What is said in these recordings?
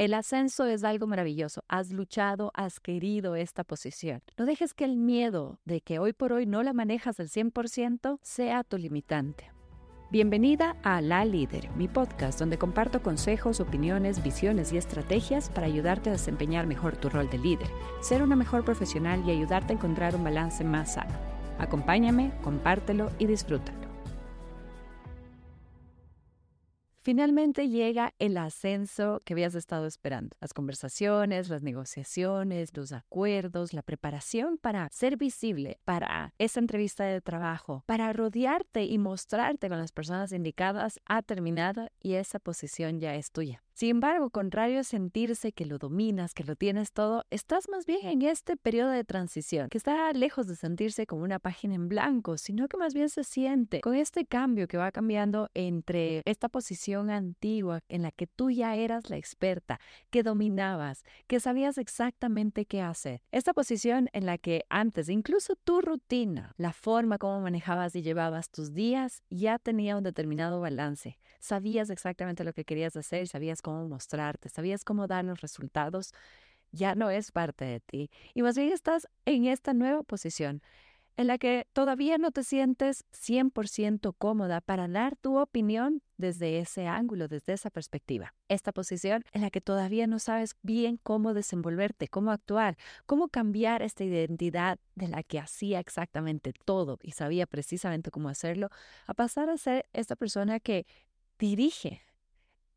El ascenso es algo maravilloso. Has luchado, has querido esta posición. No dejes que el miedo de que hoy por hoy no la manejas al 100% sea tu limitante. Bienvenida a La Líder, mi podcast donde comparto consejos, opiniones, visiones y estrategias para ayudarte a desempeñar mejor tu rol de líder, ser una mejor profesional y ayudarte a encontrar un balance más sano. Acompáñame, compártelo y disfrútalo. Finalmente llega el ascenso que habías estado esperando. Las conversaciones, las negociaciones, los acuerdos, la preparación para ser visible para esa entrevista de trabajo, para rodearte y mostrarte con las personas indicadas ha terminado y esa posición ya es tuya. Sin embargo, contrario a sentirse que lo dominas, que lo tienes todo, estás más bien en este periodo de transición, que está lejos de sentirse como una página en blanco, sino que más bien se siente con este cambio que va cambiando entre esta posición antigua en la que tú ya eras la experta, que dominabas, que sabías exactamente qué hacer. Esta posición en la que antes, incluso tu rutina, la forma como manejabas y llevabas tus días, ya tenía un determinado balance. Sabías exactamente lo que querías hacer, sabías cómo cómo mostrarte, sabías cómo dar los resultados, ya no es parte de ti. Y más bien estás en esta nueva posición en la que todavía no te sientes 100% cómoda para dar tu opinión desde ese ángulo, desde esa perspectiva. Esta posición en la que todavía no sabes bien cómo desenvolverte, cómo actuar, cómo cambiar esta identidad de la que hacía exactamente todo y sabía precisamente cómo hacerlo, a pasar a ser esta persona que dirige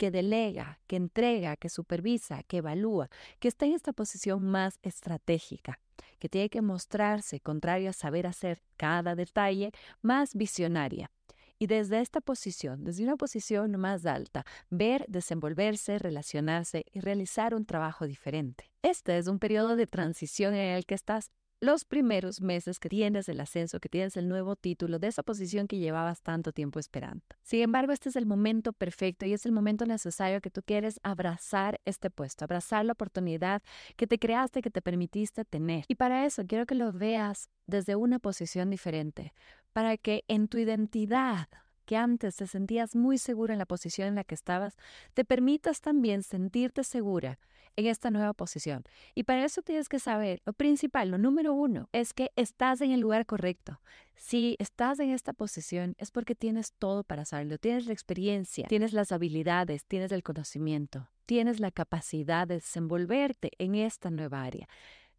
que delega, que entrega, que supervisa, que evalúa, que está en esta posición más estratégica, que tiene que mostrarse, contrario a saber hacer cada detalle, más visionaria. Y desde esta posición, desde una posición más alta, ver, desenvolverse, relacionarse y realizar un trabajo diferente. Este es un periodo de transición en el que estás los primeros meses que tienes el ascenso, que tienes el nuevo título de esa posición que llevabas tanto tiempo esperando. Sin embargo, este es el momento perfecto y es el momento necesario que tú quieres abrazar este puesto, abrazar la oportunidad que te creaste, que te permitiste tener. Y para eso quiero que lo veas desde una posición diferente, para que en tu identidad que antes te sentías muy segura en la posición en la que estabas, te permitas también sentirte segura en esta nueva posición. Y para eso tienes que saber, lo principal, lo número uno, es que estás en el lugar correcto. Si estás en esta posición es porque tienes todo para hacerlo, tienes la experiencia, tienes las habilidades, tienes el conocimiento, tienes la capacidad de desenvolverte en esta nueva área.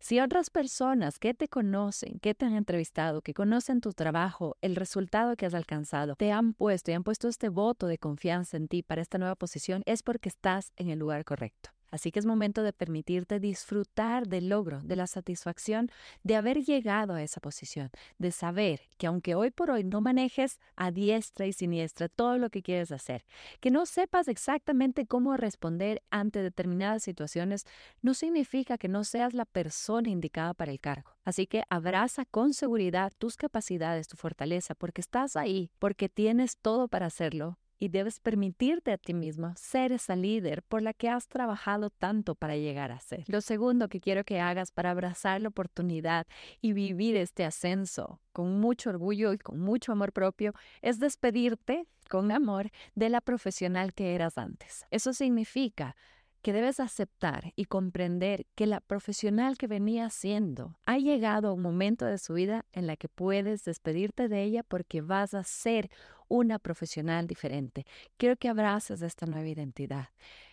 Si otras personas que te conocen, que te han entrevistado, que conocen tu trabajo, el resultado que has alcanzado, te han puesto y han puesto este voto de confianza en ti para esta nueva posición, es porque estás en el lugar correcto. Así que es momento de permitirte disfrutar del logro, de la satisfacción de haber llegado a esa posición, de saber que aunque hoy por hoy no manejes a diestra y siniestra todo lo que quieres hacer, que no sepas exactamente cómo responder ante determinadas situaciones, no significa que no seas la persona indicada para el cargo. Así que abraza con seguridad tus capacidades, tu fortaleza, porque estás ahí, porque tienes todo para hacerlo y debes permitirte a ti mismo ser esa líder por la que has trabajado tanto para llegar a ser. Lo segundo que quiero que hagas para abrazar la oportunidad y vivir este ascenso con mucho orgullo y con mucho amor propio es despedirte con amor de la profesional que eras antes. Eso significa que debes aceptar y comprender que la profesional que venía siendo ha llegado a un momento de su vida en la que puedes despedirte de ella porque vas a ser una profesional diferente. Quiero que abraces esta nueva identidad.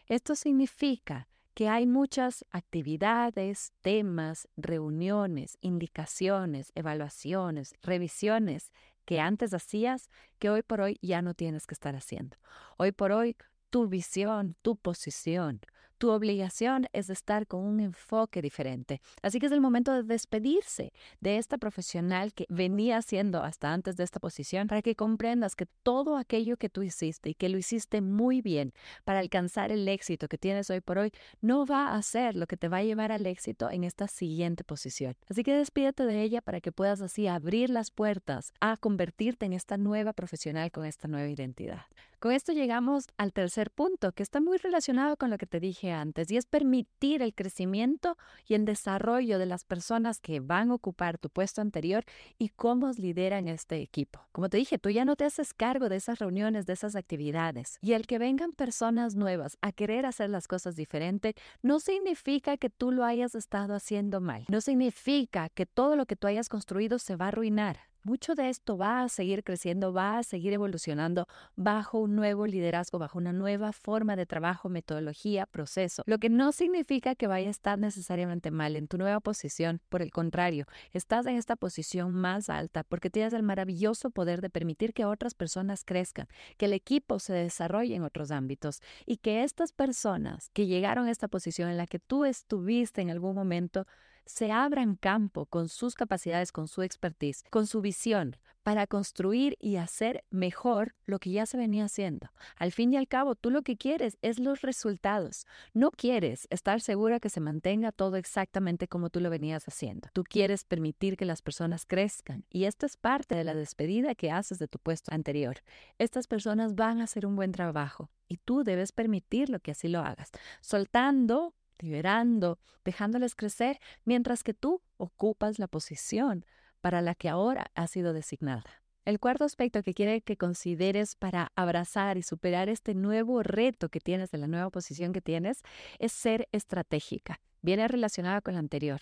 Esto significa que hay muchas actividades, temas, reuniones, indicaciones, evaluaciones, revisiones que antes hacías que hoy por hoy ya no tienes que estar haciendo. Hoy por hoy tu visión, tu posición, tu obligación es estar con un enfoque diferente. Así que es el momento de despedirse de esta profesional que venía siendo hasta antes de esta posición para que comprendas que todo aquello que tú hiciste y que lo hiciste muy bien para alcanzar el éxito que tienes hoy por hoy no va a ser lo que te va a llevar al éxito en esta siguiente posición. Así que despídete de ella para que puedas así abrir las puertas a convertirte en esta nueva profesional con esta nueva identidad. Con esto llegamos al tercer punto, que está muy relacionado con lo que te dije antes, y es permitir el crecimiento y el desarrollo de las personas que van a ocupar tu puesto anterior y cómo lideran este equipo. Como te dije, tú ya no te haces cargo de esas reuniones, de esas actividades, y el que vengan personas nuevas a querer hacer las cosas diferente no significa que tú lo hayas estado haciendo mal, no significa que todo lo que tú hayas construido se va a arruinar. Mucho de esto va a seguir creciendo, va a seguir evolucionando bajo un nuevo liderazgo, bajo una nueva forma de trabajo, metodología, proceso, lo que no significa que vaya a estar necesariamente mal en tu nueva posición. Por el contrario, estás en esta posición más alta porque tienes el maravilloso poder de permitir que otras personas crezcan, que el equipo se desarrolle en otros ámbitos y que estas personas que llegaron a esta posición en la que tú estuviste en algún momento, se abran campo con sus capacidades, con su expertise, con su visión para construir y hacer mejor lo que ya se venía haciendo. Al fin y al cabo, tú lo que quieres es los resultados. No quieres estar segura que se mantenga todo exactamente como tú lo venías haciendo. Tú quieres permitir que las personas crezcan y esta es parte de la despedida que haces de tu puesto anterior. Estas personas van a hacer un buen trabajo y tú debes permitirlo que así lo hagas, soltando liberando, dejándoles crecer, mientras que tú ocupas la posición para la que ahora ha sido designada. El cuarto aspecto que quiere que consideres para abrazar y superar este nuevo reto que tienes de la nueva posición que tienes es ser estratégica. Viene relacionada con la anterior.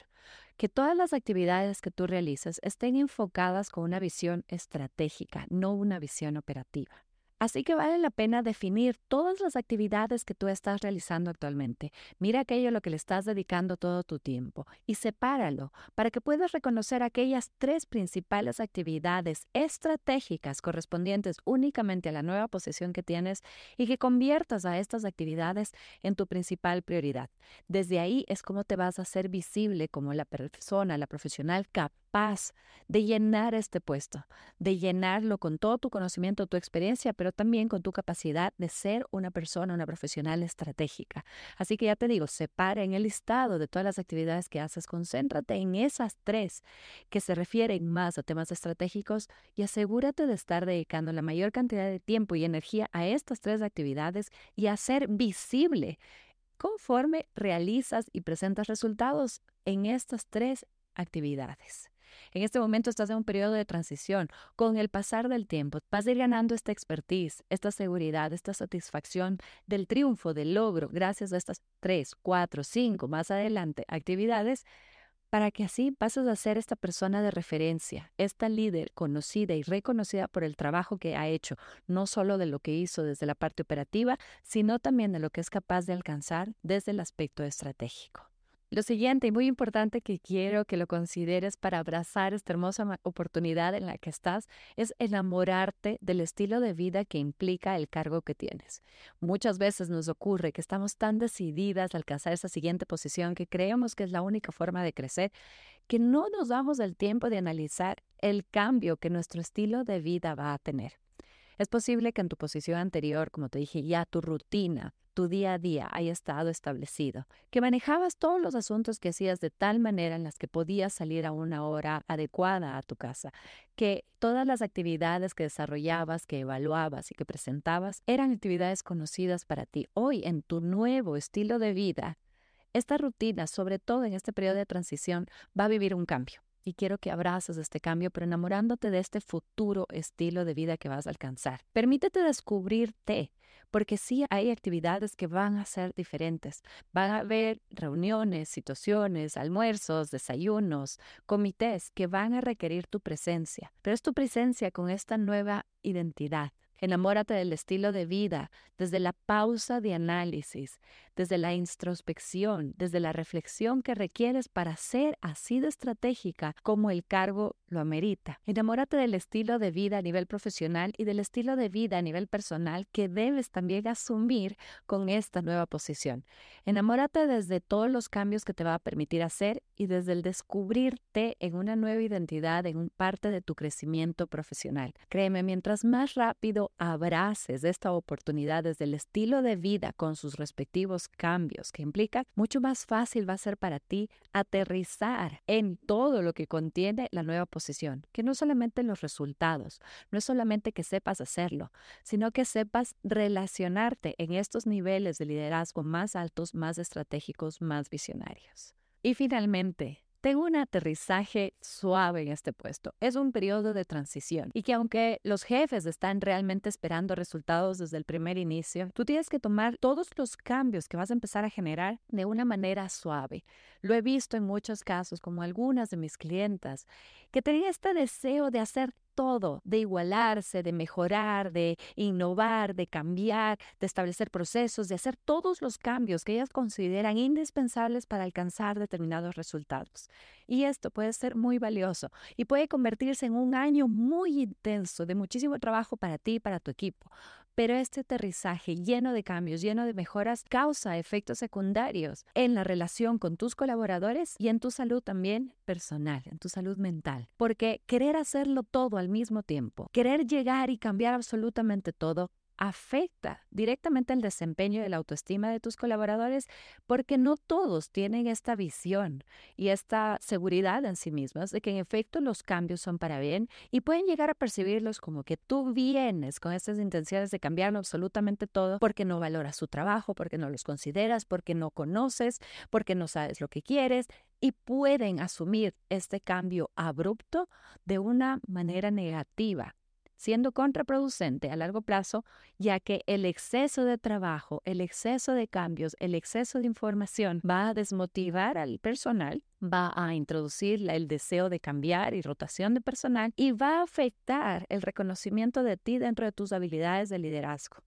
Que todas las actividades que tú realices estén enfocadas con una visión estratégica, no una visión operativa. Así que vale la pena definir todas las actividades que tú estás realizando actualmente. Mira aquello a lo que le estás dedicando todo tu tiempo y sepáralo para que puedas reconocer aquellas tres principales actividades estratégicas correspondientes únicamente a la nueva posición que tienes y que conviertas a estas actividades en tu principal prioridad. Desde ahí es como te vas a hacer visible como la persona, la profesional capaz de llenar este puesto, de llenarlo con todo tu conocimiento, tu experiencia, pero también con tu capacidad de ser una persona, una profesional estratégica. Así que ya te digo, separa en el listado de todas las actividades que haces, concéntrate en esas tres que se refieren más a temas estratégicos y asegúrate de estar dedicando la mayor cantidad de tiempo y energía a estas tres actividades y a ser visible conforme realizas y presentas resultados en estas tres actividades. En este momento estás en un periodo de transición. Con el pasar del tiempo vas a ir ganando esta expertise, esta seguridad, esta satisfacción del triunfo, del logro, gracias a estas tres, cuatro, cinco, más adelante actividades para que así pases a ser esta persona de referencia, esta líder conocida y reconocida por el trabajo que ha hecho, no solo de lo que hizo desde la parte operativa, sino también de lo que es capaz de alcanzar desde el aspecto estratégico. Lo siguiente y muy importante que quiero que lo consideres para abrazar esta hermosa oportunidad en la que estás es enamorarte del estilo de vida que implica el cargo que tienes. Muchas veces nos ocurre que estamos tan decididas a alcanzar esa siguiente posición que creemos que es la única forma de crecer que no nos damos el tiempo de analizar el cambio que nuestro estilo de vida va a tener. Es posible que en tu posición anterior, como te dije, ya tu rutina, tu día a día haya estado establecido, que manejabas todos los asuntos que hacías de tal manera en las que podías salir a una hora adecuada a tu casa, que todas las actividades que desarrollabas, que evaluabas y que presentabas eran actividades conocidas para ti. Hoy, en tu nuevo estilo de vida, esta rutina, sobre todo en este periodo de transición, va a vivir un cambio y quiero que abraces este cambio, pero enamorándote de este futuro estilo de vida que vas a alcanzar. Permítete descubrirte, porque sí hay actividades que van a ser diferentes. Van a haber reuniones, situaciones, almuerzos, desayunos, comités que van a requerir tu presencia, pero es tu presencia con esta nueva identidad. Enamórate del estilo de vida, desde la pausa de análisis, desde la introspección, desde la reflexión que requieres para ser así de estratégica como el cargo lo amerita. Enamórate del estilo de vida a nivel profesional y del estilo de vida a nivel personal que debes también asumir con esta nueva posición. Enamórate desde todos los cambios que te va a permitir hacer y desde el descubrirte en una nueva identidad, en un parte de tu crecimiento profesional. Créeme, mientras más rápido cuando abraces esta oportunidad desde el estilo de vida con sus respectivos cambios que implican, mucho más fácil va a ser para ti aterrizar en todo lo que contiene la nueva posición, que no solamente los resultados, no es solamente que sepas hacerlo, sino que sepas relacionarte en estos niveles de liderazgo más altos, más estratégicos, más visionarios. Y finalmente, tengo un aterrizaje suave en este puesto. Es un periodo de transición y que aunque los jefes están realmente esperando resultados desde el primer inicio, tú tienes que tomar todos los cambios que vas a empezar a generar de una manera suave. Lo he visto en muchos casos, como algunas de mis clientas, que tenían este deseo de hacer todo, de igualarse, de mejorar, de innovar, de cambiar, de establecer procesos, de hacer todos los cambios que ellas consideran indispensables para alcanzar determinados resultados. Y esto puede ser muy valioso y puede convertirse en un año muy intenso de muchísimo trabajo para ti y para tu equipo. Pero este aterrizaje lleno de cambios, lleno de mejoras, causa efectos secundarios en la relación con tus colaboradores y en tu salud también personal, en tu salud mental. Porque querer hacerlo todo al mismo tiempo, querer llegar y cambiar absolutamente todo, afecta directamente el desempeño y la autoestima de tus colaboradores porque no todos tienen esta visión y esta seguridad en sí mismos de que en efecto los cambios son para bien y pueden llegar a percibirlos como que tú vienes con estas intenciones de cambiar absolutamente todo porque no valoras su trabajo, porque no los consideras, porque no conoces, porque no sabes lo que quieres y pueden asumir este cambio abrupto de una manera negativa siendo contraproducente a largo plazo, ya que el exceso de trabajo, el exceso de cambios, el exceso de información va a desmotivar al personal, va a introducir el deseo de cambiar y rotación de personal y va a afectar el reconocimiento de ti dentro de tus habilidades de liderazgo.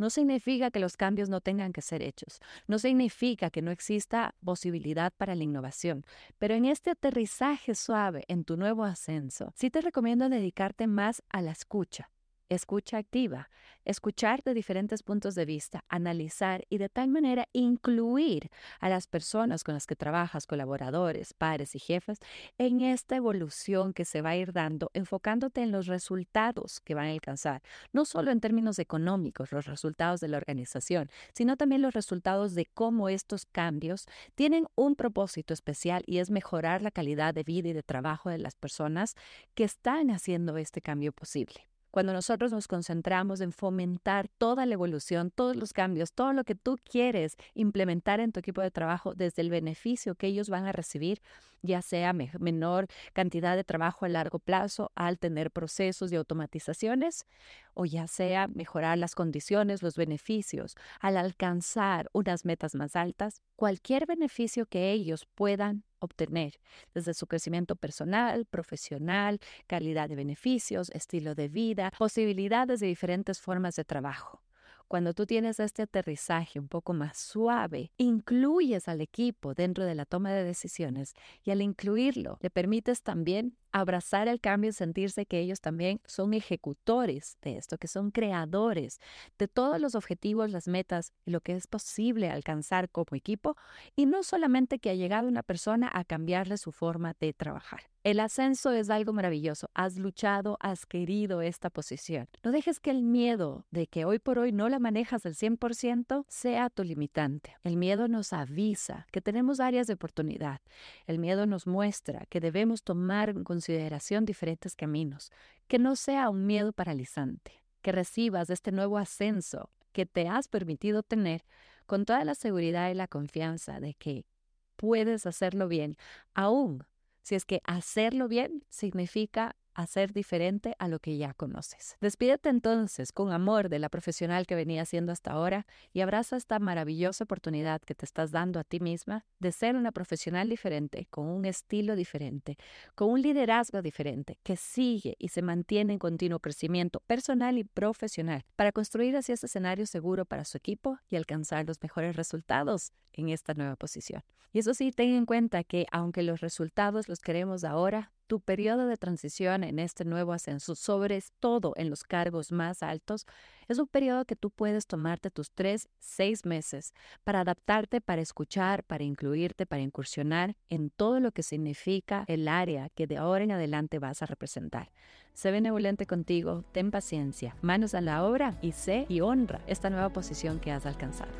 No significa que los cambios no tengan que ser hechos, no significa que no exista posibilidad para la innovación, pero en este aterrizaje suave en tu nuevo ascenso, sí te recomiendo dedicarte más a la escucha escucha activa, escuchar de diferentes puntos de vista, analizar y de tal manera incluir a las personas con las que trabajas, colaboradores, pares y jefes, en esta evolución que se va a ir dando, enfocándote en los resultados que van a alcanzar, no solo en términos económicos, los resultados de la organización, sino también los resultados de cómo estos cambios tienen un propósito especial y es mejorar la calidad de vida y de trabajo de las personas que están haciendo este cambio posible. Cuando nosotros nos concentramos en fomentar toda la evolución, todos los cambios, todo lo que tú quieres implementar en tu equipo de trabajo desde el beneficio que ellos van a recibir, ya sea menor cantidad de trabajo a largo plazo al tener procesos de automatizaciones o ya sea mejorar las condiciones, los beneficios, al alcanzar unas metas más altas, cualquier beneficio que ellos puedan obtener, desde su crecimiento personal, profesional, calidad de beneficios, estilo de vida, posibilidades de diferentes formas de trabajo. Cuando tú tienes este aterrizaje un poco más suave, incluyes al equipo dentro de la toma de decisiones y al incluirlo le permites también abrazar el cambio y sentirse que ellos también son ejecutores de esto, que son creadores de todos los objetivos, las metas y lo que es posible alcanzar como equipo y no solamente que ha llegado una persona a cambiarle su forma de trabajar. El ascenso es algo maravilloso. Has luchado, has querido esta posición. No dejes que el miedo de que hoy por hoy no la manejas al 100% sea tu limitante. El miedo nos avisa que tenemos áreas de oportunidad. El miedo nos muestra que debemos tomar en diferentes caminos. Que no sea un miedo paralizante. Que recibas este nuevo ascenso que te has permitido tener con toda la seguridad y la confianza de que puedes hacerlo bien, aún si es que hacerlo bien significa hacer diferente a lo que ya conoces. Despídete entonces con amor de la profesional que venía siendo hasta ahora y abraza esta maravillosa oportunidad que te estás dando a ti misma de ser una profesional diferente, con un estilo diferente, con un liderazgo diferente, que sigue y se mantiene en continuo crecimiento personal y profesional para construir así este escenario seguro para su equipo y alcanzar los mejores resultados en esta nueva posición. Y eso sí, ten en cuenta que aunque los resultados los queremos ahora, tu periodo de transición en este nuevo ascenso, sobre todo en los cargos más altos, es un periodo que tú puedes tomarte tus tres, seis meses para adaptarte, para escuchar, para incluirte, para incursionar en todo lo que significa el área que de ahora en adelante vas a representar. Sé benevolente contigo, ten paciencia, manos a la obra y sé y honra esta nueva posición que has alcanzado.